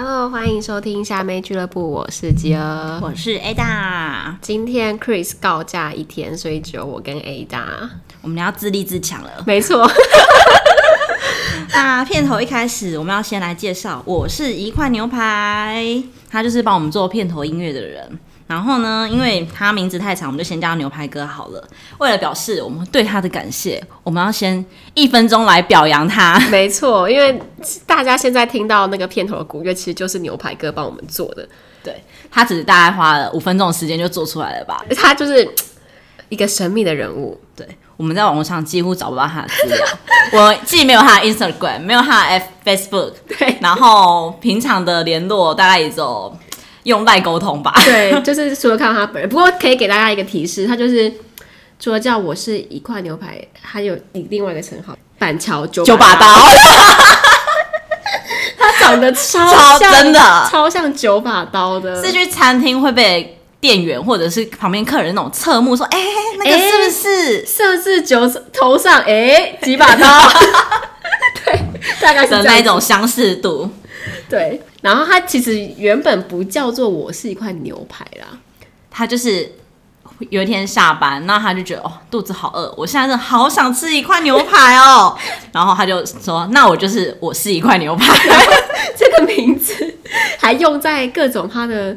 Hello，欢迎收听虾妹俱乐部，我是吉儿，我是 Ada。今天 Chris 告假一天，所以只有我跟 Ada，我们要自立自强了。没错。那片头一开始，我们要先来介绍，我是一块牛排，他就是帮我们做片头音乐的人。然后呢，因为他名字太长，我们就先叫他牛排哥好了。为了表示我们对他的感谢，我们要先一分钟来表扬他。没错，因为大家现在听到那个片头的鼓乐，其实就是牛排哥帮我们做的。对，他只是大概花了五分钟的时间就做出来了吧？他就是一个神秘的人物。对，我们在网络上几乎找不到他的资料。我既没有他的 Instagram，没有他的 F Facebook，对，然后平常的联络大概也走。用赖沟通吧。对，就是除了看到他本人，不过可以给大家一个提示，他就是除了叫我是一块牛排，还有另外一个称号板桥九九把刀。他长得超像超真的，超像九把刀的。是去餐厅会被店员或者是旁边客人那种侧目说：“哎、欸，那个是不是设置九头上？哎、欸，几把刀？” 对，大概是的那种相似度。对，然后他其实原本不叫做我是一块牛排啦，他就是有一天下班，那他就觉得哦肚子好饿，我现在真的好想吃一块牛排哦，然后他就说那我就是我是一块牛排，这个名字还用在各种他的。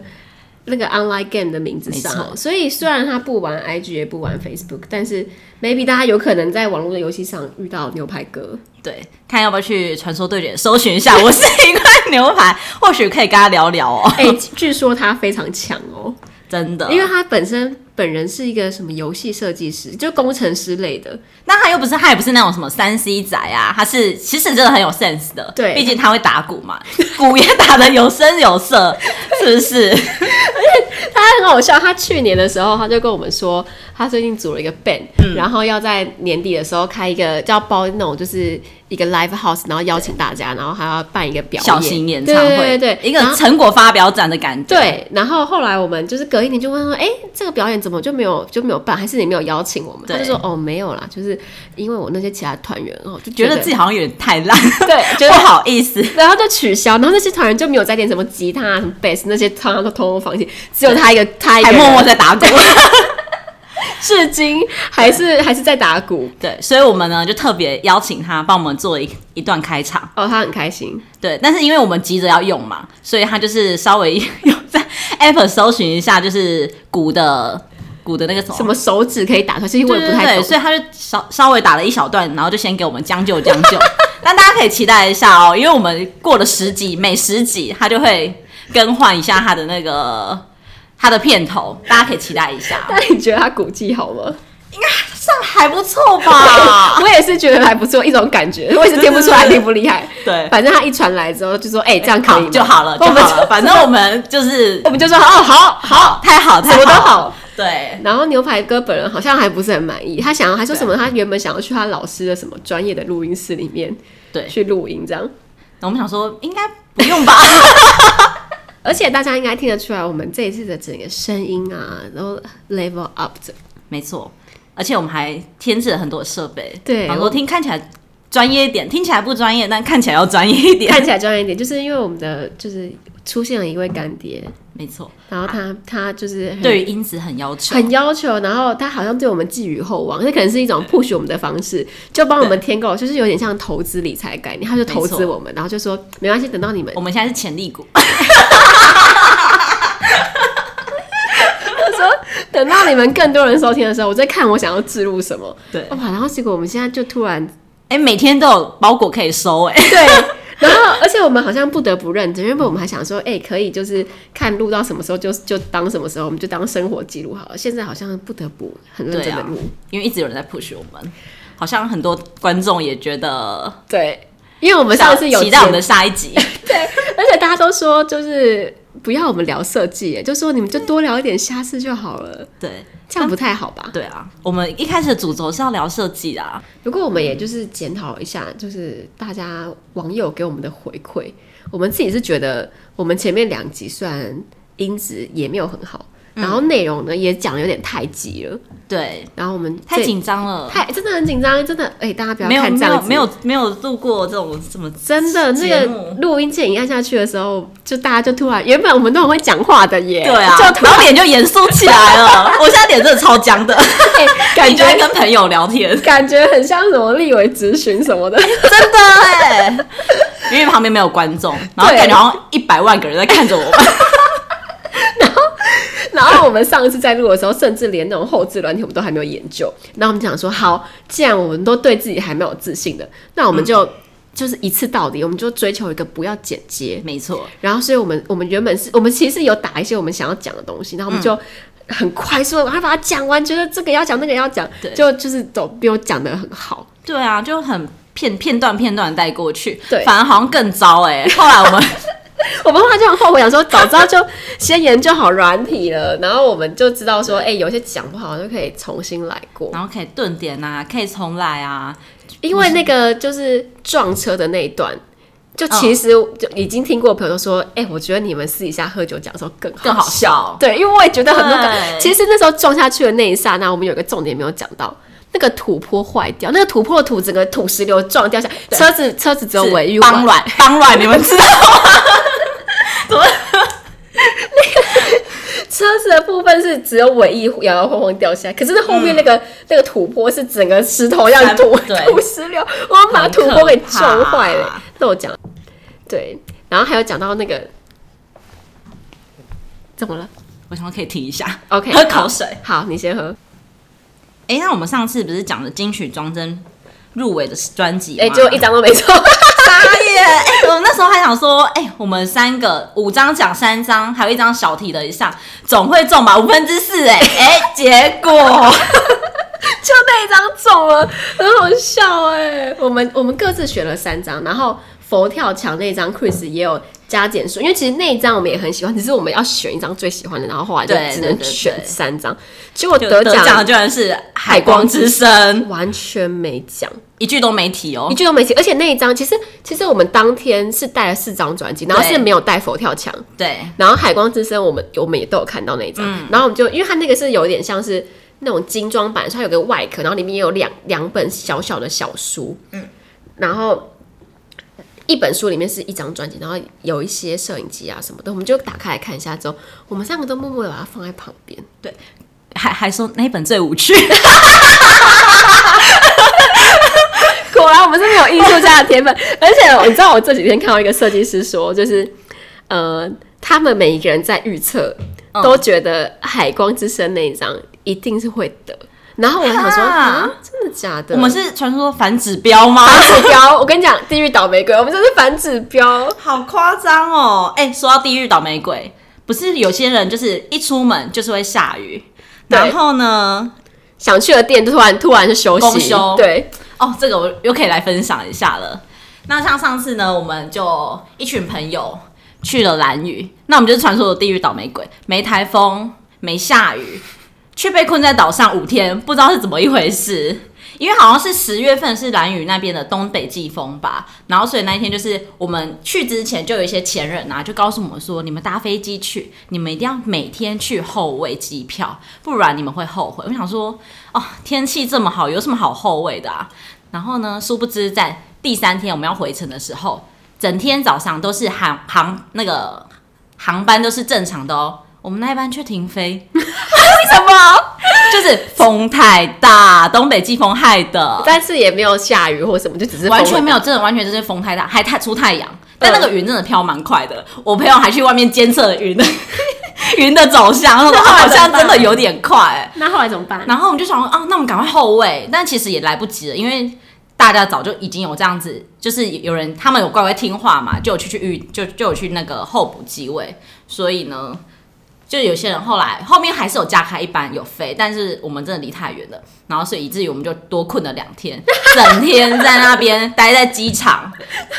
那个 online game 的名字上，所以虽然他不玩 IG 也不玩 Facebook，但是 maybe 大家有可能在网络的游戏上遇到牛排哥，对，看要不要去传说对决搜寻一下，我是一块牛排，或许可以跟他聊聊哦。哎、欸，据说他非常强哦，真的，因为他本身。本人是一个什么游戏设计师，就工程师类的。那他又不是，他也不是那种什么三 C 仔啊，他是其实真的很有 sense 的。对，毕竟他会打鼓嘛，鼓也打的有声有色，是不是？而且他很好笑，他去年的时候他就跟我们说，他最近组了一个 band，、嗯、然后要在年底的时候开一个叫包那种就是。一个 live house，然后邀请大家，然后还要办一个表演，小型演唱会，对对，对，一个成果发表展的感觉。对，然后后来我们就是隔一年就问说，哎，这个表演怎么就没有就没有办？还是你没有邀请我们？他就说，哦，没有啦，就是因为我那些其他团员哦，就觉得，觉得自己好像有点太烂，对，觉得不好意思，然后就取消，然后那些团员就没有再点什么吉他、什么 bass 那些，他都通通放弃，只有他一个，他一个还默默在打鼓。至今还是还是在打鼓，对，所以我们呢就特别邀请他帮我们做一一段开场。哦，他很开心，对，但是因为我们急着要用嘛，所以他就是稍微有 在 Apple 搜寻一下，就是鼓的鼓的那个什么什么手指可以打出来，其实我也不太懂，所以他就稍稍微打了一小段，然后就先给我们将就将就。但大家可以期待一下哦，因为我们过了十集，每十集他就会更换一下他的那个。他的片头，大家可以期待一下。那你觉得他鼓技好吗？应该算还不错吧。我也是觉得还不错，一种感觉。我也是听不出来厉不厉害。对，反正他一传来之后就说：“哎、欸，这样可以就好了，就好了。”反正我们就是，我们就说：“哦，好好，太好，太好，什么都好。”对。然后牛排哥本人好像还不是很满意，他想要还说什么？他原本想要去他老师的什么专业的录音室里面，对，去录音这样。那我们想说，应该不用吧。而且大家应该听得出来，我们这一次的整个声音啊，然后 level up 的，没错。而且我们还添置了很多设备，对，很多听看起来专业一点，听起来不专业，但看起来要专业一点，看起来专业一点，就是因为我们的就是出现了一位干爹。没错，然后他、啊、他就是对于音质很要求，很要求，然后他好像对我们寄予厚望，这可能是一种 push 我们的方式，就帮我们添购，就是有点像投资理财概念，他就投资我们，然后就说没关系，等到你们，我们现在是潜力股，他说等到你们更多人收听的时候，我在看我想要置入什么，对，哇，然后结果我们现在就突然，哎，每天都有包裹可以收，哎，对。然后，而且我们好像不得不认真，原本我们还想说，哎、欸，可以就是看录到什么时候就就当什么时候，我们就当生活记录好了。现在好像不得不很认真的录、啊，因为一直有人在 push 我们，好像很多观众也觉得对，因为我们上次有期待我们的下一集，对，而且大家都说就是不要我们聊设计，就说你们就多聊一点瞎事就好了，对。这样不太好吧？对啊，我们一开始的主轴是要聊设计的啊。不过我们也就是检讨一下，就是大家网友给我们的回馈，我们自己是觉得我们前面两集虽然音质也没有很好，然后内容呢也讲的有点太急了。对，然后我们太紧张了，太真的很紧张，真的哎、欸，大家不要看这样子，没有没有录过这种什么真的那个录音键一按下去的时候，就大家就突然，原本我们都很会讲话的耶，对啊，就突然脸就严肃起来了。我现在脸真的超僵的，欸、感觉跟朋友聊天，感觉很像什么立委咨询什么的，真的哎，因为旁边没有观众，然后感觉好像一百万个人在看着我们。然后 我们上一次在录的时候，甚至连那种后置软体我们都还没有研究。然后我们讲说，好，既然我们都对自己还没有自信的，那我们就、嗯、就是一次到底，我们就追求一个不要剪接。没错。然后，所以我们我们原本是我们其实有打一些我们想要讲的东西，然后我们就很快速的把它把它讲完，觉得这个要讲，那个要讲，就就是都比我讲的很好。对啊，就很片片段片段带过去。对，反而好像更糟哎、欸。后来我们。我们后来就很后悔，想说早知道就先研究好软体了，然后我们就知道说，哎、欸，有些讲不好就可以重新来过，然后可以顿点啊，可以重来啊。因为那个就是撞车的那一段，就其实就已经听过朋友说，哎、欸，我觉得你们私底下喝酒讲的时候更好更好笑。对，因为我也觉得很多，其实那时候撞下去的那一刹那，我们有个重点没有讲到。那个土坡坏掉，那个土坡的土整个土石流撞掉下，车子车子只有尾翼崩软，崩软，你们知道吗？怎么？那个车子的部分是只有尾翼摇摇晃晃掉下来，可是那后面那个、嗯、那个土坡是整个石头一样土土石流，我们把土坡给撞坏了。那我讲，对，然后还有讲到那个怎么了？我想可以停一下，OK，喝口水。好，你先喝。哎、欸，那我们上次不是讲的金曲装帧入围的专辑？哎、欸，就一张都没抽。傻耶！哎，我那时候还想说，哎、欸，我们三个五张奖三张，还有一张小题的以上，总会中吧？五分之四，哎哎，结果就那一张中了，很好笑哎。我们我们各自选了三张，然后佛跳墙那张 Chris 也有。加减数，因为其实那一张我们也很喜欢，只是我们要选一张最喜欢的，然后后来就只能选三张。结果得奖的居然是《海光之声》，完全没讲，一句都没提哦，一句都没提。而且那一张其实其实我们当天是带了四张专辑，然后是没有带佛跳墙，对。然后《海光之声》我们我们也都有看到那一张，嗯、然后我们就因为它那个是有点像是那种精装版，它有个外壳，然后里面也有两两本小小的小书，嗯，然后。一本书里面是一张专辑，然后有一些摄影机啊什么的，我们就打开来看一下。之后，我们三个都默默的把它放在旁边。对，还还说那一本最无趣。果然我们是没有艺术家的天分。而且你知道，我这几天看到一个设计师说，就是呃，他们每一个人在预测都觉得《海光之声》那一张一定是会得。然后我还想说啊，真的假的？我们是传说反指标吗？反指标，我跟你讲，地狱倒霉鬼，我们这是反指标，好夸张哦！哎、欸，说到地狱倒霉鬼，不是有些人就是一出门就是会下雨，然后呢，想去的店突然突然就休息，休对哦，这个我又可以来分享一下了。那像上次呢，我们就一群朋友去了兰屿，那我们就是传说的地狱倒霉鬼，没台风，没下雨。却被困在岛上五天，不知道是怎么一回事。因为好像是十月份是兰屿那边的东北季风吧，然后所以那一天就是我们去之前就有一些前人啊，就告诉我们说，你们搭飞机去，你们一定要每天去候位机票，不然你们会后悔。我想说，哦，天气这么好，有什么好候位的啊？然后呢，殊不知在第三天我们要回程的时候，整天早上都是航航那个航班都是正常的哦。我们那一班却停飞，为什么？就是风太大，东北季风害的。但是也没有下雨或什么，就只是完全没有，真的完全就是风太大，还太出太阳。但那个云真的飘蛮快的，我朋友还去外面监测云的 云的走向，他说好像真的有点快。那后来怎么办？然后我们就想说啊，那我们赶快后位，但其实也来不及了，因为大家早就已经有这样子，就是有人他们有乖乖听话嘛，就有去去预就就有去那个候补机位，所以呢。就有些人后来后面还是有加开一班有飞，但是我们真的离太远了，然后所以以至于我们就多困了两天，整天在那边待在机场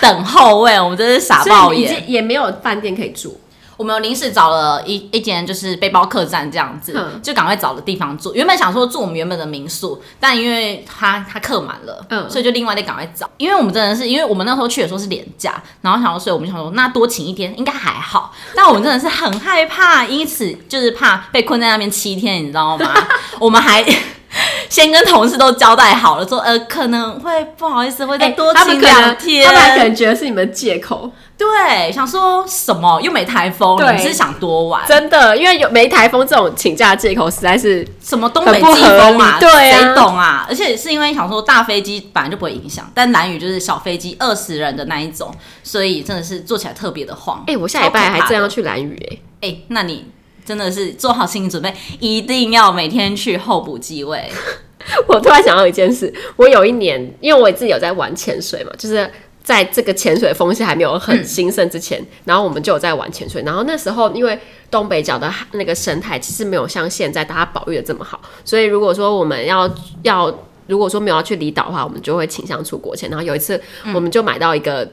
等候位，我们真是傻爆眼，也没有饭店可以住。我们临时找了一一间就是背包客栈这样子，嗯、就赶快找了地方住。原本想说住我们原本的民宿，但因为他他客满了，嗯，所以就另外得赶快找。因为我们真的是，因为我们那时候去的时候是连假，然后想说，所以我们想说那多请一天应该还好。但我们真的是很害怕，因此就是怕被困在那边七天，你知道吗？我们还。先跟同事都交代好了，说呃可能会不好意思，会再多请两天。他们还可能觉得是你们借口，对，想说什么又没台风，你是想多玩？真的，因为有没台风这种请假借口，实在是什么东北季风嘛，对，谁懂啊？而且是因为想说大飞机本来就不会影响，但兰屿就是小飞机二十人的那一种，所以真的是坐起来特别的晃。哎、欸，我下礼拜还正要去兰屿，哎，哎，那你。真的是做好心理准备，一定要每天去候补机位。我突然想到一件事，我有一年，因为我自己有在玩潜水嘛，就是在这个潜水风气还没有很兴盛之前，然后我们就有在玩潜水。然后那时候，因为东北角的那个生态其实没有像现在大家保育的这么好，所以如果说我们要要，如果说没有要去离岛的话，我们就会倾向出国前。然后有一次，我们就买到一个。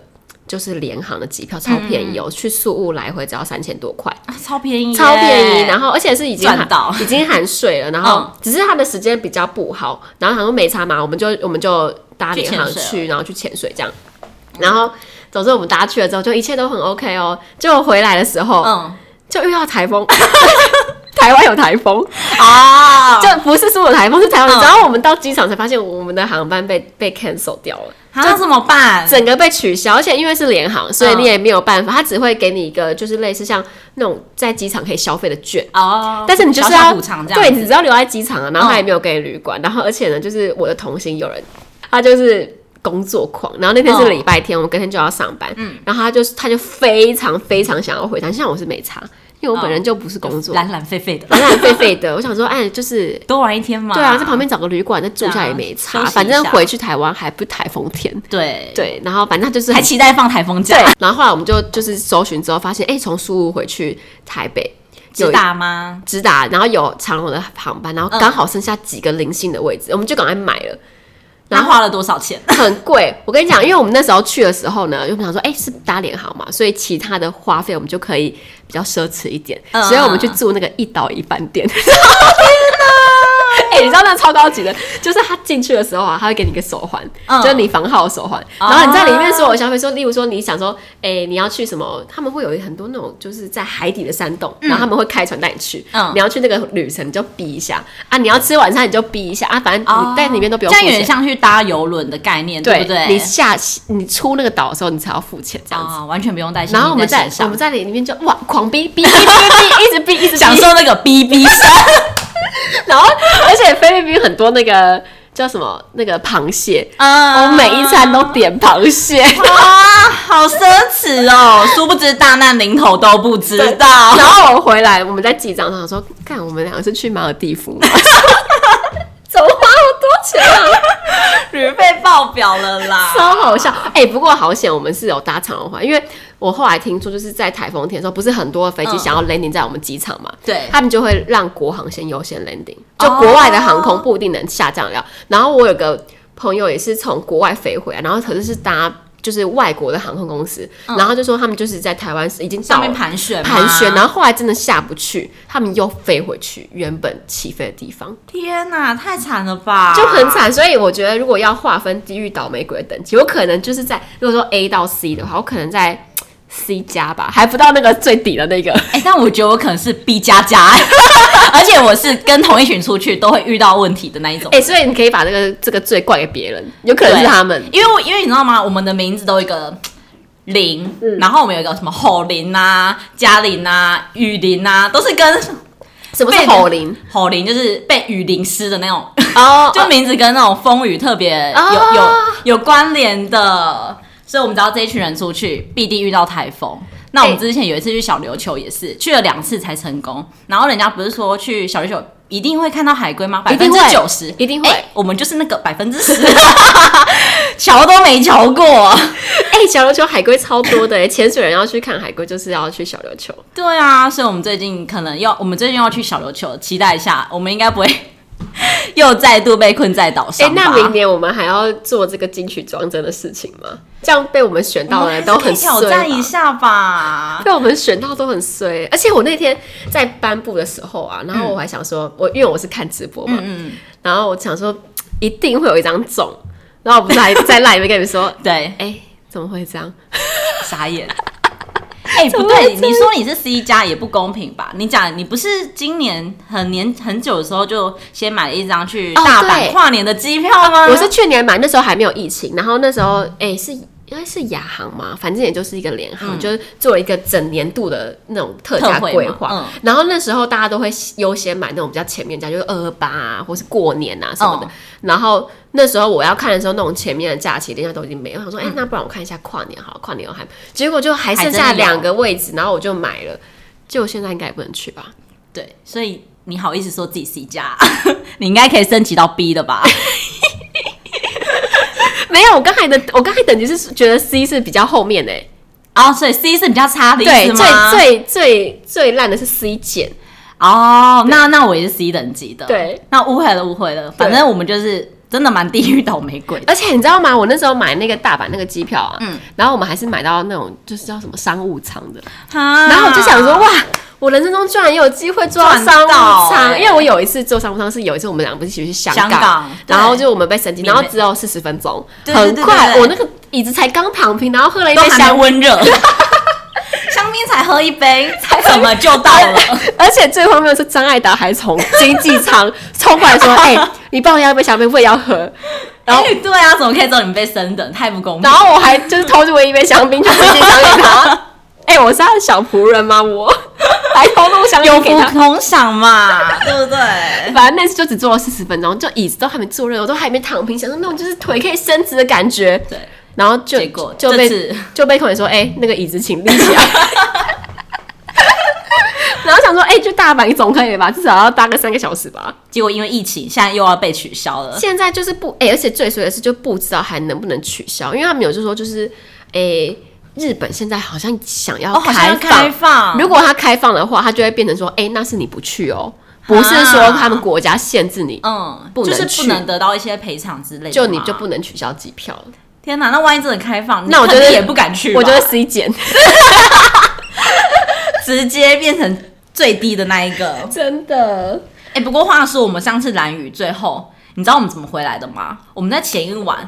就是联航的机票超便宜哦，嗯、去宿务来回只要三千多块，啊，超便宜，超便宜。然后而且是已经含已经含税了，然后只是它的时间比较不好。然后他说没差嘛，我们就我们就搭联航去，去然后去潜水这样。然后总之我们搭去了之后，就一切都很 OK 哦。结果回来的时候，嗯，就遇到台风。台湾有台风啊，就不是说有台风，是台湾。然后我们到机场才发现，我们的航班被被 cancel 掉了。那怎么办？整个被取消，而且因为是联航，所以你也没有办法。他只会给你一个，就是类似像那种在机场可以消费的券哦。但是你就是要补偿这样，对，你只要留在机场啊。然后他也没有给你旅馆。然后而且呢，就是我的同行有人，他就是工作狂。然后那天是礼拜天，我们隔天就要上班。嗯，然后他就是他就非常非常想要回台，像我是没差。因为我本人就不是工作，懒懒废废的，懒懒废废的。我想说，哎，就是多玩一天嘛。对啊，在旁边找个旅馆再住下也没差，反正回去台湾还不台风天。对对，然后反正就是还期待放台风假。对然后后来我们就就是搜寻之后发现，哎，从宿雾回去台北直达吗？直达，然后有长荣的航班，然后刚好剩下几个零星的位置，我们就赶快买了。然后花了多少钱？很贵。我跟你讲，因为我们那时候去的时候呢，又想说，哎，是搭联航嘛，所以其他的花费我们就可以比较奢侈一点，所以我们去住那个一岛一饭店。你知道那超高级的，就是他进去的时候啊，他会给你一个手环，嗯、就是你房号的手环，然后你在里面所有消费，说，例如说你想说，哎、欸，你要去什么？他们会有很多那种就是在海底的山洞，嗯、然后他们会开船带你去。嗯，你要去那个旅程，你就逼一下啊！你要吃晚餐，你就逼一下啊！反正你在里面都不用付钱。这样有点像去搭游轮的概念，对不对？你下你出那个岛的时候，你才要付钱，这样子、哦、完全不用担心。然后我们在我们在里面就哇狂逼逼逼逼 逼，一直逼一直享受那个逼逼声。然后，而且菲律宾很多那个叫什么那个螃蟹，啊、我每一餐都点螃蟹，哇，好奢侈哦！殊不知大难临头都不知道。然后我回来，我们在记账上说，看我们两个是去马尔地夫吗？多钱啊？旅费爆表了啦，超好笑！哎、欸，不过好险，我们是有搭长荣，因为。我后来听说，就是在台风天的时候，不是很多的飞机想要 landing 在我们机场嘛？对，他们就会让国航先优先 landing，就国外的航空不一定能下降了。然后我有个朋友也是从国外飞回来，然后可是是搭就是外国的航空公司，然后就说他们就是在台湾已经上面盘旋盘旋，然后后来真的下不去，他们又飞回去原本起飞的地方。天哪，太惨了吧！就很惨，所以我觉得如果要划分地狱倒霉鬼的等级，有可能就是在如果说 A 到 C 的话，我可能在。C 加吧，还不到那个最底的那个。哎、欸，但我觉得我可能是 B 加加，而且我是跟同一群出去都会遇到问题的那一种。哎、欸，所以你可以把这个这个罪怪给别人，有可能是他们，因为因为你知道吗？我们的名字都有一个林，嗯、然后我们有一个什么吼林啊、嘉林啊、雨林啊，都是跟什么是吼林？吼林就是被雨淋湿的那种哦，就名字跟那种风雨特别有、哦、有有关联的。所以，我们知道这一群人出去必定遇到台风。那我们之前有一次去小琉球，也是去了两次才成功。然后人家不是说去小琉球一定会看到海龟吗？百分之九十一定会。我们就是那个百分之十，瞧都没瞧过。哎，小琉球海龟超多的，潜水人要去看海龟，就是要去小琉球。对啊，所以我们最近可能要，我们最近要去小琉球，期待一下。我们应该不会 又再度被困在岛上。哎、欸，那明年我们还要做这个金曲装帧的事情吗？这样被我们选到的人都很衰。挑战一下吧，被我们选到都很衰。而且我那天在颁布的时候啊，然后我还想说，嗯、我因为我是看直播嘛，嗯，然后我想说一定会有一张中，然后我不是还在赖里面跟你们说，对，哎、欸，怎么会这样？傻眼。哎、欸，不对，你说你是 C 加也不公平吧？你讲你不是今年很年很久的时候就先买了一张去大阪跨年的机票吗？哦？我是去年买，那时候还没有疫情，然后那时候哎、欸、是应该是亚航嘛，反正也就是一个联航，嗯、就是做了一个整年度的那种特价规划。嗯，然后那时候大家都会优先买那种比较前面价，就是二二八啊，或是过年啊什么的。嗯、然后。那时候我要看的时候，那种前面的假期，人家都已经没有。我想说，哎、欸，那不然我看一下跨年好了，跨年我还结果就还剩下两个位置，然后我就买了。结果现在应该也不能去吧？对，所以你好意思说自己 C 加？你应该可以升级到 B 的吧？没有，我刚才的我刚才等级是觉得 C 是比较后面诶。哦，所以 C 是比较差的意思吗？对，最最最最烂的是 C 减。哦，那那我也是 C 等级的。对，那误会了，误会了。反正我们就是。真的蛮地狱倒霉鬼，而且你知道吗？我那时候买那个大阪那个机票啊，嗯，然后我们还是买到那种就是叫什么商务舱的，哈然后我就想说，哇，我人生中居然也有机会坐到商务舱，欸、因为我有一次坐商务舱是有一次我们两个不是一起去香港，香港然后就我们被升级，然后只有四十分钟，很快，我那个椅子才刚躺平，然后喝了一杯香温热。香槟才喝一杯，才怎么就到了？而且最后面是张艾达还从经济舱冲过来说：“哎、欸，你帮我要一杯香槟，我也要喝。”然后、欸、对啊，怎么可以说你们被升等？太不公平！然后我还就是偷渡一杯香槟，就直接赏给他。哎、欸，我是他的小仆人吗？我还偷渡香槟给他，有福同享嘛，对不对？反正那次就只坐了四十分钟，就椅子都还没坐热，我都还没躺平，想说那种就是腿可以伸直的感觉。对。然后就结果就被 就被客人说，哎、欸，那个椅子请立起来。然后想说，哎、欸，就大阪总可以吧，至少要搭个三个小时吧。结果因为疫情，现在又要被取消了。现在就是不，哎、欸，而且最衰的是就不知道还能不能取消，因为他们有就说，就是，哎、欸，日本现在好像想要开放。如果他开放的话，他就会变成说，哎、欸，那是你不去哦，不是说他们国家限制你，嗯，不能去，就是不能得到一些赔偿之类的，就你就不能取消机票了。天哪，那万一真的开放，那我觉得也不敢去。我觉得 C 减，直接变成最低的那一个，真的。哎、欸，不过话说，我们上次蓝雨最后，你知道我们怎么回来的吗？我们在前一晚，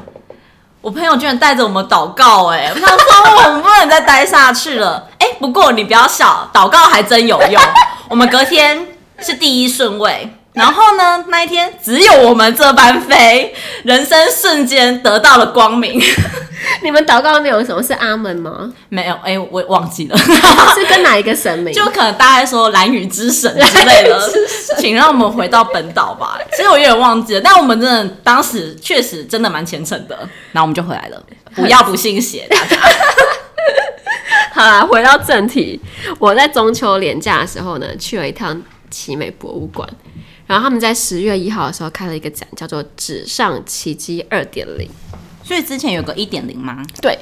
我朋友居然带着我们祷告、欸，哎，他说我们不能再待下去了。哎、不过你不要笑，祷告还真有用。我们隔天是第一顺位。然后呢，那一天只有我们这班飞，人生瞬间得到了光明。你们祷告的内容什么是阿门吗？没有，哎、欸，我忘记了，是跟哪一个神明？就可能大概说蓝雨之神之类的，请让我们回到本岛吧。其实我有点忘记了，但我们真的当时确实真的蛮虔诚的，然后我们就回来了。不要不信邪，大家。好啦，回到正题，我在中秋连假的时候呢，去了一趟奇美博物馆。然后他们在十月一号的时候开了一个展，叫做“纸上奇迹二点零”。所以之前有个一点零吗？对，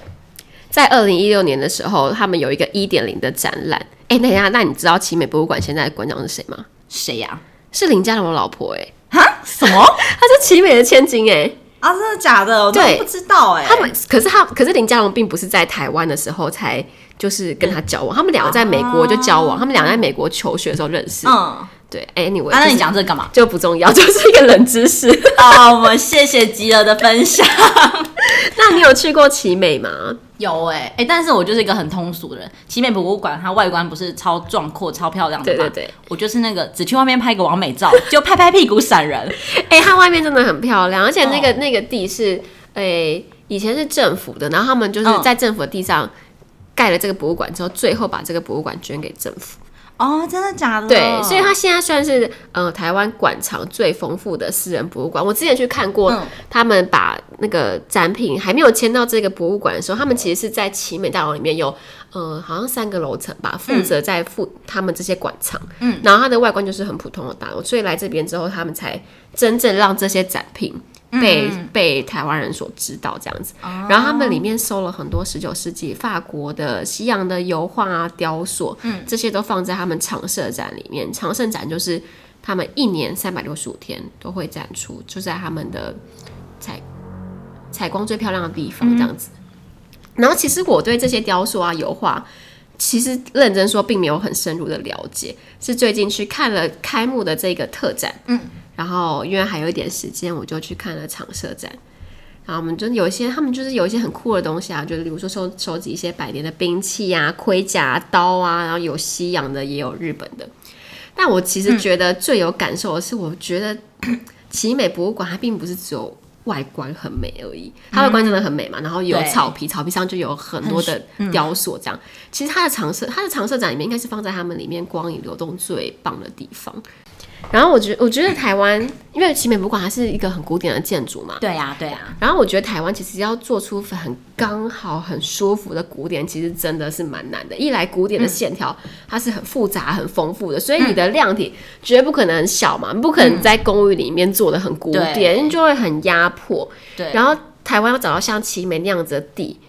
在二零一六年的时候，他们有一个一点零的展览。哎，等一下，那你知道奇美博物馆现在的馆长是谁吗？谁呀、啊？是林佳龙的老婆哎。哈？什么？她是奇美的千金哎。啊，真的假的？我都不知道哎。他们可是他，可是林佳龙并不是在台湾的时候才就是跟他交往，嗯、他们两个在美国就交往，啊、他们两个在美国求学的时候认识。嗯。对，Anyway，那你讲这个干嘛？就不重要，就是一个冷知识。好，我们谢谢吉儿的分享。那你有去过奇美吗？有哎、欸，哎、欸，但是我就是一个很通俗的人。奇美博物馆它外观不是超壮阔、超漂亮的吗？对对对，我就是那个只去外面拍个完美照，就拍拍屁股闪人。哎、欸，它外面真的很漂亮，而且那个、哦、那个地是，哎、欸，以前是政府的，然后他们就是在政府的地上盖了这个博物馆之后，最后把这个博物馆捐给政府。哦，真的假的？对，所以它现在算是呃台湾馆藏最丰富的私人博物馆。我之前去看过，嗯、他们把那个展品还没有迁到这个博物馆的时候，他们其实是在奇美大楼里面有呃好像三个楼层吧，负责在负他们这些馆藏。嗯，然后它的外观就是很普通的大楼，所以来这边之后，他们才真正让这些展品。被被台湾人所知道这样子，然后他们里面收了很多十九世纪法国的、西洋的油画啊、雕塑，嗯，这些都放在他们常设展里面。常设展就是他们一年三百六十五天都会展出，就在他们的采采光最漂亮的地方这样子。嗯、然后其实我对这些雕塑啊、油画，其实认真说并没有很深入的了解，是最近去看了开幕的这个特展，嗯，然后因为还有一点时间，我就去看了常设展。然后我们就有一些，他们就是有一些很酷的东西啊，就是比如说收收集一些百年的兵器啊、盔甲、刀啊，然后有西洋的，也有日本的。但我其实觉得最有感受的是，我觉得 奇美博物馆它并不是只有外观很美而已，它外观真的很美嘛。然后有草皮，草皮上就有很多的雕塑，这样。其实它的长设，它的长设展里面应该是放在他们里面光影流动最棒的地方。然后我觉得，我觉得台湾，因为奇美博物馆它是一个很古典的建筑嘛。对呀，对呀。然后我觉得台湾其实要做出很刚好、很舒服的古典，其实真的是蛮难的。一来，古典的线条它是很复杂、很丰富的，所以你的量体绝对不可能很小嘛，不可能在公寓里面做的很古典，就会很压迫。对。然后台湾要找到像奇美那样子的地。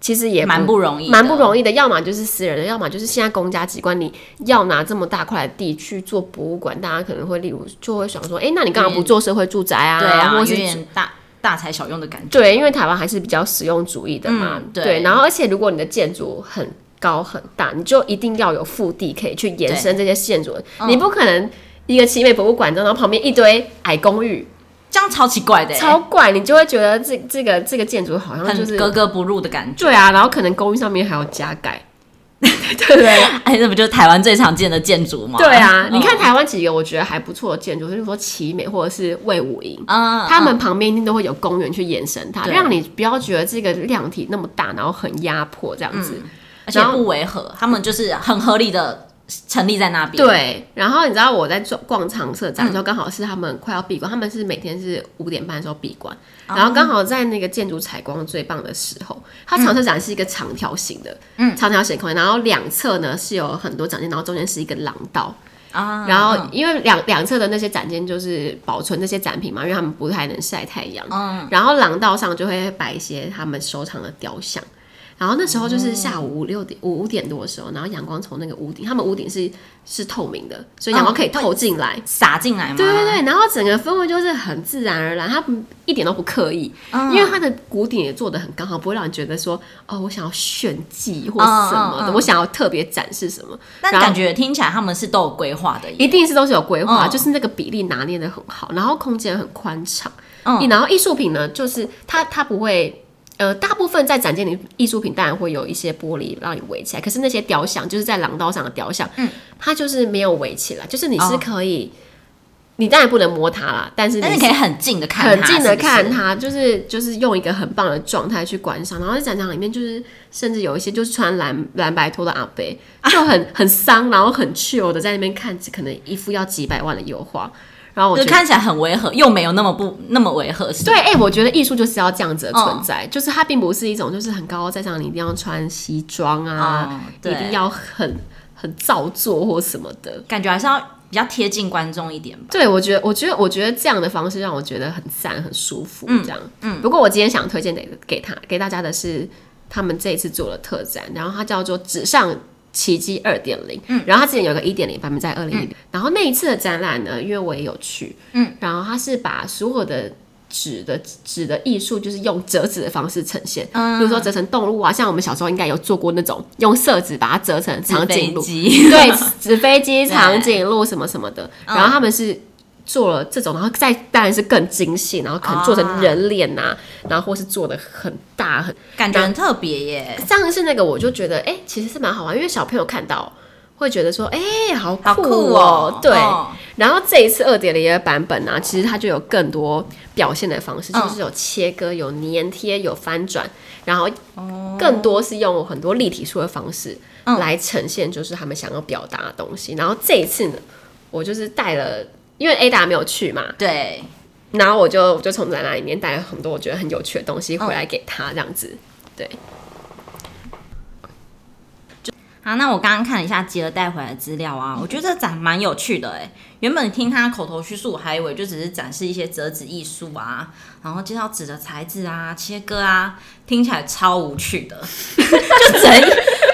其实也蛮不容易，蛮不容易的。要么就是私人的，要么就是现在公家机关，你要拿这么大块的地去做博物馆，大家可能会例如就会想说，哎、欸，那你干嘛不做社会住宅啊？对啊，或是大大材小用的感觉。对，因为台湾还是比较实用主义的嘛。对。然后，而且如果你的建筑很高很大，你就一定要有腹地可以去延伸这些建筑，你不可能一个奇美博物馆，然后旁边一堆矮公寓。这样超奇怪的，超怪，你就会觉得这这个这个建筑好像就是格格不入的感觉。对啊，然后可能公寓上面还要加盖，对不对？哎，那不就是台湾最常见的建筑吗？对啊，你看台湾几个我觉得还不错的建筑，就是说奇美或者是魏武营，嗯，他们旁边一定都会有公园去延伸它，让你不要觉得这个量体那么大，然后很压迫这样子，而且不违和，他们就是很合理的。成立在那边。对，然后你知道我在逛常设展的时候，刚好是他们快要闭馆，他们是每天是五点半的时候闭馆，然后刚好在那个建筑采光最棒的时候。它常设展是一个长条形的，嗯，长条形空间，然后两侧呢是有很多展间，然后中间是一个廊道啊。然后因为两两侧的那些展间就是保存那些展品嘛，因为他们不太能晒太阳，嗯，然后廊道上就会摆一些他们收藏的雕像。然后那时候就是下午五六点五五点多的时候，然后阳光从那个屋顶，他们屋顶是是透明的，所以阳光可以透进来，洒进来嘛。对对对，然后整个氛围就是很自然而然，它一点都不刻意，因为它的屋顶也做的很刚好，不会让你觉得说哦，我想要炫技或什么的，我想要特别展示什么。但感觉听起来他们是都有规划的，一定是都是有规划，就是那个比例拿捏的很好，然后空间很宽敞。嗯，然后艺术品呢，就是它它不会。呃，大部分在展间里，艺术品当然会有一些玻璃让你围起来，可是那些雕像，就是在廊道上的雕像，嗯，它就是没有围起来，就是你是可以，哦、你当然不能摸它啦，但是你，是但是可以很近的看它，很近的看它，就是就是用一个很棒的状态去观赏。然后在展场里面，就是甚至有一些就是穿蓝蓝白拖的阿伯，就很很丧，然后很 chill 的在那边看，可能一幅要几百万的油画。然后我觉得就看起来很违和，又没有那么不那么违和。对，哎、欸，我觉得艺术就是要这样子的存在，哦、就是它并不是一种就是很高高在上，你一定要穿西装啊，哦、一定要很很造作或什么的，感觉还是要比较贴近观众一点吧。对，我觉得，我觉得，我觉得这样的方式让我觉得很赞，很舒服。这样，嗯。嗯，不过我今天想推荐给给他给大家的是他们这一次做了特展，然后它叫做纸上。奇迹二点零，嗯，然后他之前有个一点零版本在二零一零，然后那一次的展览呢，因为我也有去，嗯，然后他是把所有的纸的纸的艺术，就是用折纸的方式呈现，嗯，比如说折成动物啊，像我们小时候应该有做过那种用色纸把它折成长颈鹿，对，纸飞机、长颈鹿什么什么的，然后他们是。做了这种，然后再当然是更精细，然后可能做成人脸呐、然后或是做的很大很，感觉很特别耶。上次那个我就觉得，哎、欸，其实是蛮好玩，因为小朋友看到会觉得说，哎、欸，好酷、喔、好酷哦。对，哦、然后这一次二点零的版本呢、啊，其实它就有更多表现的方式，嗯、就是有切割、有粘贴、有翻转，然后更多是用很多立体书的方式来呈现，就是他们想要表达的东西。然后这一次呢，我就是带了。因为 Ada 没有去嘛，对，然后我就我就从展览里面带了很多我觉得很有趣的东西回来给他，这样子，哦、对。好，那我刚刚看了一下吉儿带回来的资料啊，我觉得这展蛮有趣的哎。原本听他口头叙述，我还以为就只是展示一些折纸艺术啊，然后介绍纸的材质啊、切割啊，听起来超无趣的，就只能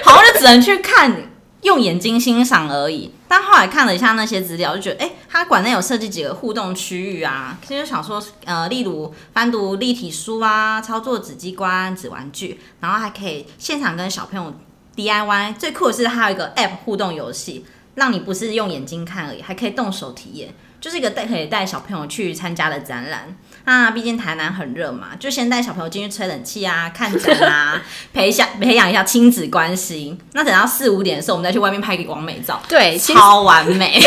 好像就只能去看。用眼睛欣赏而已，但后来看了一下那些资料，就觉得哎，它馆内有设计几个互动区域啊，其实想说，呃，例如翻读立体书啊，操作纸机关、纸玩具，然后还可以现场跟小朋友 DIY。最酷的是，它有一个 App 互动游戏，让你不是用眼睛看而已，还可以动手体验，就是一个带可以带小朋友去参加的展览。那毕竟台南很热嘛，就先带小朋友进去吹冷气啊，看展啊，培养培养一下亲子关系。那等到四五点的时候，我们再去外面拍个完美照，对，超完美。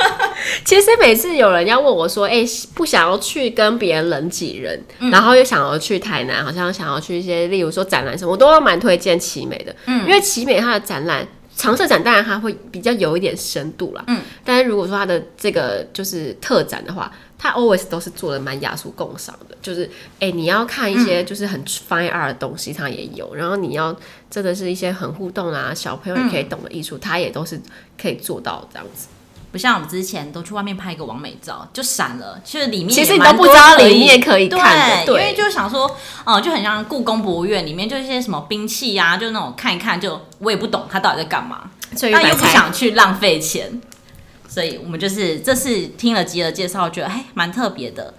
其实每次有人要问我说，哎、欸，不想要去跟别人人挤人，嗯、然后又想要去台南，好像想要去一些，例如说展览什么，我都蛮推荐奇美的，嗯，因为奇美它的展览。常设展当然它会比较有一点深度啦，嗯，但是如果说它的这个就是特展的话，它 always 都是做的蛮雅俗共赏的，就是哎、欸，你要看一些就是很 fine art 的东西，他也有，然后你要真的是一些很互动啊，小朋友也可以懂的艺术，它也都是可以做到这样子。不像我们之前都去外面拍一个完美照就闪了，其实里面其实你都不知道里面可以看，对，因为就想说，哦、呃，就很像故宫博物院里面就一些什么兵器呀、啊，就那种看一看，就我也不懂他到底在干嘛，所以又不想去浪费钱，所以我们就是这次听了吉尔介绍，觉得哎蛮特别的。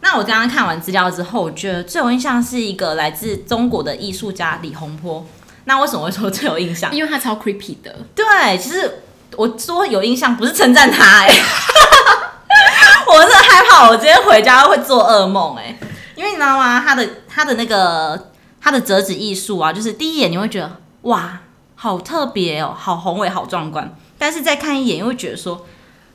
那我刚刚看完资料之后，我觉得最有印象是一个来自中国的艺术家李洪波。那为什么会说最有印象？因为他超 creepy 的。对，其实。我说有印象，不是称赞他哎、欸，我是害怕我今天回家会做噩梦哎，因为你知道吗？他的他的那个他的折纸艺术啊，就是第一眼你会觉得哇，好特别哦，好宏伟，好壮观，但是再看一眼又会觉得说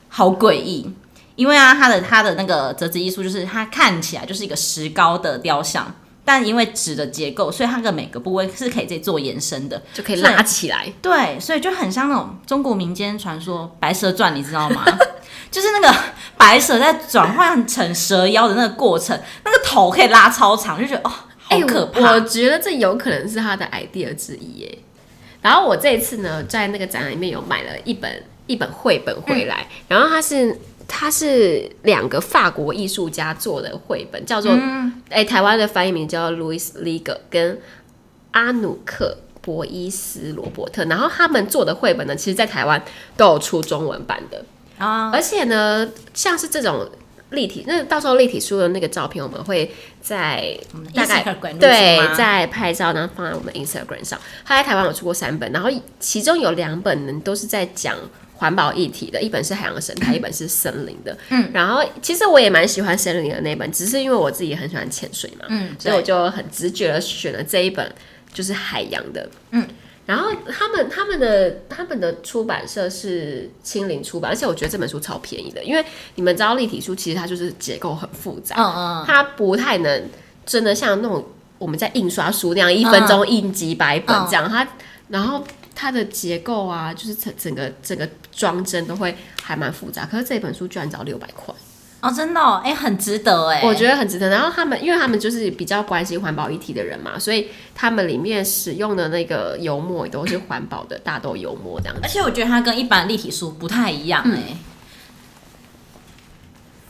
好诡异，因为啊，他的他的那个折纸艺术就是它看起来就是一个石膏的雕像。但因为纸的结构，所以它的每个部位是可以自己做延伸的，就可以拉起来。对，所以就很像那种中国民间传说《白蛇传》，你知道吗？就是那个白蛇在转换成蛇妖的那个过程，那个头可以拉超长，就觉得哦，好可怕。欸，我觉得这有可能是他的 idea 之一耶。然后我这一次呢，在那个展览里面有买了一本一本绘本回来，嗯、然后它是。它是两个法国艺术家做的绘本，叫做哎、嗯。欸，台湾的翻译名叫 Louis Liger 跟阿努克博伊斯罗伯特，然后他们做的绘本呢，其实在台湾都有出中文版的。啊，而且呢，像是这种立体，那到时候立体书的那个照片，我们会在大概对在拍照，然后放在我们 Instagram 上。他在台湾有出过三本，然后其中有两本呢，都是在讲。环保议题的一本是海洋生态，一本是森林的。嗯，然后其实我也蛮喜欢森林的那本，只是因为我自己也很喜欢潜水嘛，嗯，所以我就很直觉的选了这一本，就是海洋的。嗯，然后他们他们的他们的出版社是青林出版，而且我觉得这本书超便宜的，因为你们知道立体书其实它就是结构很复杂，嗯嗯，它不太能真的像那种我们在印刷书那样一分钟印几百本这样，它然后。它的结构啊，就是整整个整个装帧都会还蛮复杂，可是这本书居然只要六百块哦，真的哦，哎、欸，很值得哎，我觉得很值得。然后他们，因为他们就是比较关心环保议题的人嘛，所以他们里面使用的那个油墨也都是环保的大豆油墨这样子。而且我觉得它跟一般立体书不太一样哎、嗯，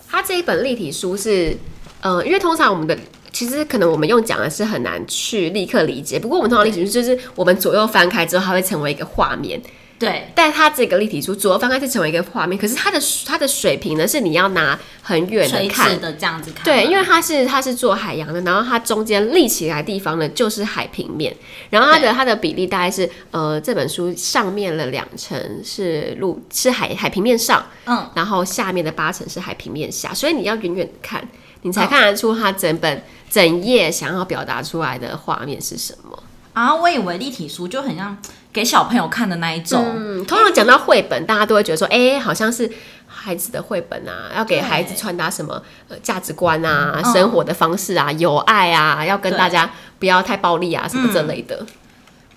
它这一本立体书是，呃，因为通常我们的。其实可能我们用讲的是很难去立刻理解，不过我们通常立体书就是我们左右翻开之后，它会成为一个画面。对，但它这个立体书左右翻开是成为一个画面，可是它的它的水平呢，是你要拿很远的看。的这样子看。对，因为它是它是做海洋的，然后它中间立起来的地方呢就是海平面，然后它的它的比例大概是呃这本书上面的两层是陆是海海平面上，嗯，然后下面的八层是海平面下，所以你要远远看，你才看得出它整本。整页想要表达出来的画面是什么啊？我以为立体书就很像给小朋友看的那一种。嗯，通常讲到绘本，欸，大家都会觉得说，哎，欸，好像是孩子的绘本啊，要给孩子传达什么呃价值观啊，嗯，生活的方式啊，友爱啊，要跟大家不要太暴力啊，什么之类的。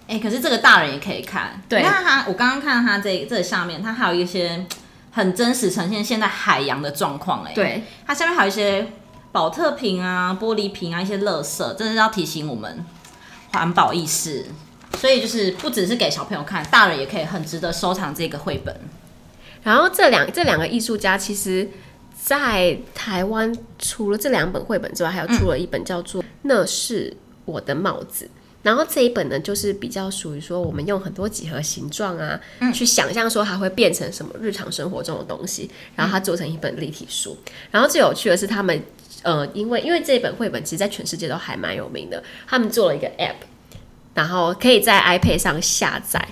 哎，欸，可是这个大人也可以看。对，你看他，我刚刚看到他这这下面，他还有一些很真实呈现现在海洋的状况。哎，对，它下面还有一些。保特瓶啊，玻璃瓶啊，一些垃圾，真的是要提醒我们环保意识。所以就是不只是给小朋友看，大人也可以很值得收藏这个绘本。然后这两这两个艺术家，其实在台湾除了这两本绘本之外，还有出了一本叫做《那是我的帽子》。然后这一本呢，就是比较属于说，我们用很多几何形状啊，嗯、去想象说它会变成什么日常生活中的东西，然后它做成一本立体书。然后最有趣的是，他们呃，因为因为这本绘本其实在全世界都还蛮有名的，他们做了一个 App，然后可以在 iPad 上下载。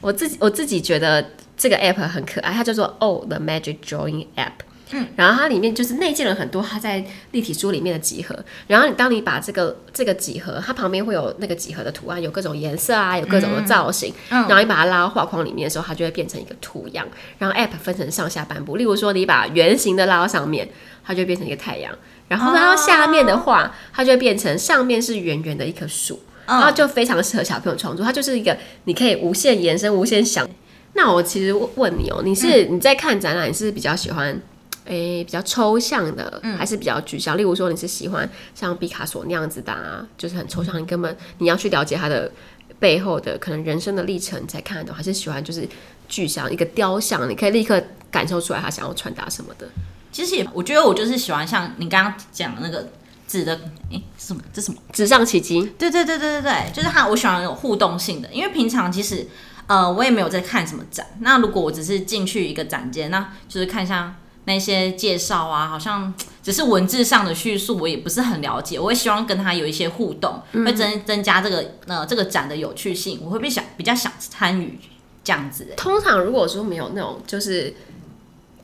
我自己我自己觉得这个 App 很可爱，它叫做 Oh the Magic Drawing App。嗯，然后它里面就是内建了很多它在立体书里面的几何，然后你当你把这个这个几何，它旁边会有那个几何的图案，有各种颜色啊，有各种的造型，嗯，然后你把它拉到画框里面的时候，它就会变成一个图样。然后 App 分成上下半部，例如说你把圆形的拉到上面，它就会变成一个太阳，然后拉到下面的话，它就会变成上面是圆圆的一棵树，然后就非常适合小朋友创作。它就是一个你可以无限延伸、无限想。那我其实问你哦，你是你在看展览，你是比较喜欢？诶、欸，比较抽象的，还是比较具象？嗯、例如说，你是喜欢像毕卡索那样子的，啊，就是很抽象，你根本你要去了解他的背后的可能人生的历程你才看得懂，还是喜欢就是具象一个雕像，你可以立刻感受出来他想要传达什么的？其实也，我觉得我就是喜欢像你刚刚讲的那个纸的，诶、欸，什么？这什么？纸上奇迹？对对对对对对，就是它，我喜欢那种互动性的，因为平常其实呃，我也没有在看什么展。那如果我只是进去一个展间，那就是看一下。那些介绍啊，好像只是文字上的叙述，我也不是很了解。我会希望跟他有一些互动，嗯、会增增加这个呃这个展的有趣性。我会比较比较想参与这样子。通常如果说没有那种就是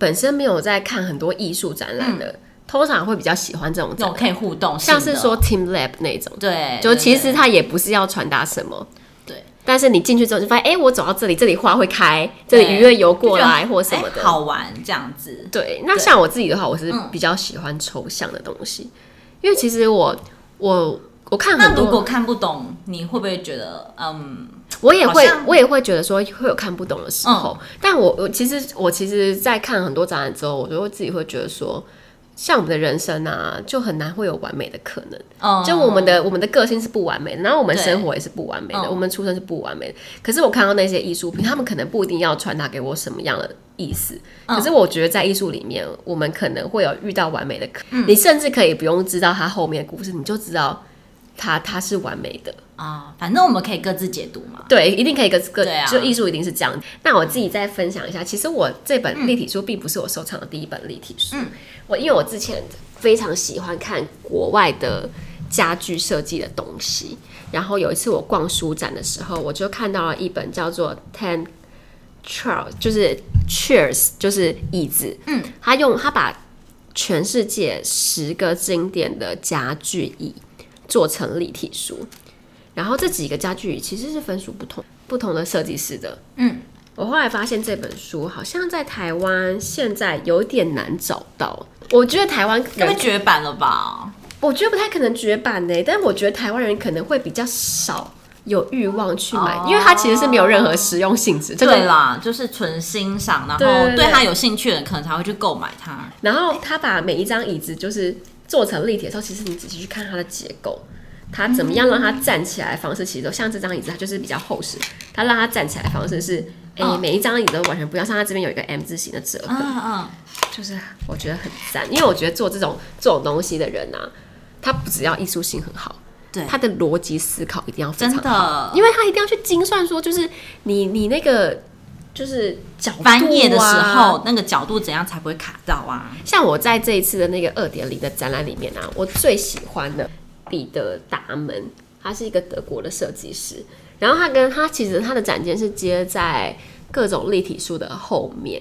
本身没有在看很多艺术展览的、嗯，通常会比较喜欢这种这种可以互动，像是说 Team Lab 那种。对，就其实它也不是要传达什么。对。但是你进去之后就发现，哎、欸，我走到这里，这里花会开，这里鱼会游过来或什么的，欸、好玩这样子。对，那像我自己的话，我是比较喜欢抽象的东西，嗯、因为其实我我我看很多，那如果看不懂，你会不会觉得，嗯，我也会我也会觉得说会有看不懂的时候。嗯、但我我其实我其实，在看很多展览之后，我就会自己会觉得说。像我们的人生啊，就很难会有完美的可能。Oh, 就我们的我们的个性是不完美的，然后我们生活也是不完美的，我们出生是不完美的。可是我看到那些艺术品，他们可能不一定要传达给我什么样的意思。Oh. 可是我觉得在艺术里面，我们可能会有遇到完美的可。你甚至可以不用知道他后面的故事，你就知道他他是完美的。啊、oh，反正我们可以各自解读嘛。对，一定可以各各。对啊。就艺术一定是这样。那我自己再分享一下，其实我这本立体书并不是我收藏的第一本立体书。嗯。我因为我之前非常喜欢看国外的家具设计的东西，然后有一次我逛书展的时候，我就看到了一本叫做 Ten Chairs，就是 Chairs，就是椅子。嗯。他用他把全世界十个经典的家具椅做成立体书。然后这几个家具其实是分属不同不同的设计师的。嗯，我后来发现这本书好像在台湾现在有点难找到。我觉得台湾可能绝版了吧？我觉得不太可能绝版呢。但是我觉得台湾人可能会比较少有欲望去买，哦，因为它其实是没有任何实用性质。对啦，就是纯欣赏，然后对它有兴趣的人可能才会去购买它。然后他把每一张椅子就是做成立体的时候，其实你仔细去看它的结构。它怎么样让它站起来的方式，其实都像这张椅子，它就是比较厚实。它让它站起来的方式是，哎、欸，每一张椅子都完全不一样。像它这边有一个 M 字形的折痕，嗯嗯，就是我觉得很赞。因为我觉得做这种这种东西的人啊，他不只要艺术性很好，对，他的逻辑思考一定要非常好，真的，因为他一定要去精算，说就是你你那个就是角度、啊、翻页的时候，那个角度怎样才不会卡到啊？像我在这一次的那个二点零的展览里面啊，我最喜欢的。彼得达门，他是一个德国的设计师。然后他跟他其实他的展间是接在各种立体书的后面。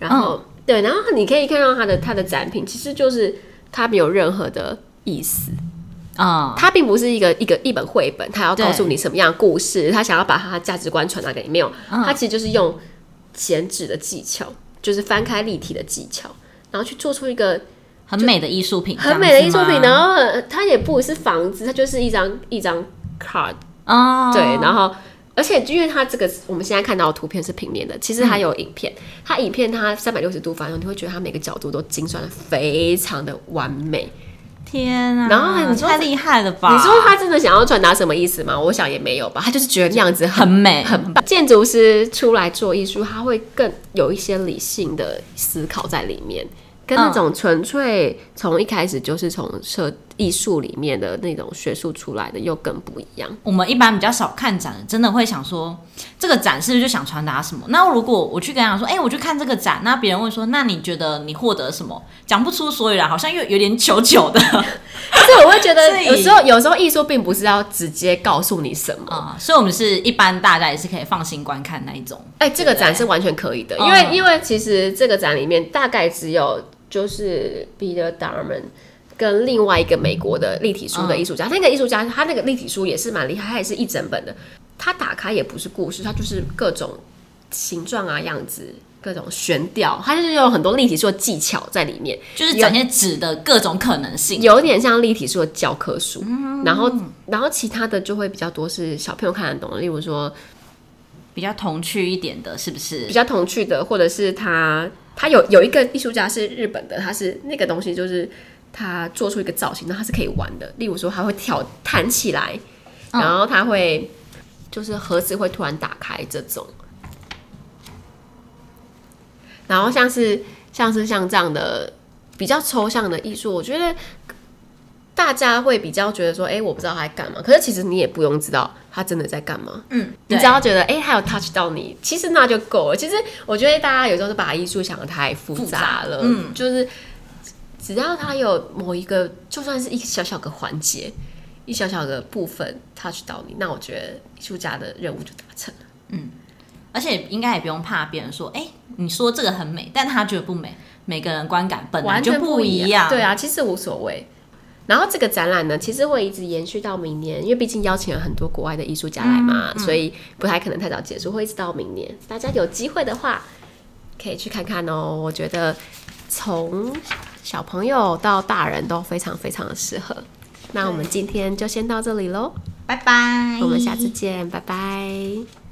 然后、嗯、对，然后你可以看到他的他的展品，其实就是他没有任何的意思啊。他、嗯、并不是一个一个一本绘本，他要告诉你什么样的故事，他想要把他的价值观传达给你。没有，他其实就是用剪纸的技巧，就是翻开立体的技巧，然后去做出一个。很美的艺术品，很美的艺术品。然后它也不是房子，它就是一张一张 card 哦。对，然后而且因为它这个我们现在看到的图片是平面的，其实它有影片，嗯、它影片它三百六十度翻，你会觉得它每个角度都精算的非常的完美。天啊！然后你说太厉害了吧？你说他真的想要传达什么意思吗？我想也没有吧，他就是觉得那样子很，很美，很棒。建筑师出来做艺术，他会更有一些理性的思考在里面。跟那种纯粹从一开始就是从设艺术里面的那种学术出来的又更不一样。我们一般比较少看展，真的会想说这个展是不是就想传达什么？那如果我去跟他说，哎、欸，我去看这个展，那别人会说，那你觉得你获得什么？讲不出所以 然，好像又有点糗糗的。所以我会觉得有时候，有时候艺术并不是要直接告诉你什么啊、嗯，所以我们是一般大家也是可以放心观看那一种。哎、欸，这个展是完全可以的，因为、嗯、因为其实这个展里面大概只有就是 Peter Darman。跟另外一个美国的立体书的艺术家，嗯、那个艺术家他那个立体书也是蛮厉害，他也是一整本的。他打开也不是故事，他就是各种形状啊、样子、各种悬吊，他就是有很多立体书的技巧在里面，就是展现纸的各种可能性，有点像立体书的教科书。嗯、然后，然后其他的就会比较多是小朋友看得懂的，例如说比较童趣一点的，是不是？比较童趣的，或者是他他有有一个艺术家是日本的，他是那个东西就是。他做出一个造型，那他是可以玩的。例如说，他会跳弹起来，然后他会就是盒子会突然打开这种。然后像是像是像这样的比较抽象的艺术，我觉得大家会比较觉得说，哎、欸，我不知道他在干嘛。可是其实你也不用知道他真的在干嘛。嗯，你只要觉得哎、欸，还有 touch 到你，其实那就够了。其实我觉得大家有时候是把艺术想的太复杂了。嗯，就是。只要他有某一个，就算是一个小小的环节，一小小的部分 touch 到你，那我觉得艺术家的任务就达成了。嗯，而且应该也不用怕别人说，哎、欸，你说这个很美，但他觉得不美。每个人观感本来就不一样。一样对啊，其实无所谓。然后这个展览呢，其实会一直延续到明年，因为毕竟邀请了很多国外的艺术家来嘛，嗯嗯、所以不太可能太早结束，会一直到明年。大家有机会的话，可以去看看哦。我觉得从小朋友到大人都非常非常的适合。那我们今天就先到这里喽，拜拜，我们下次见，拜拜。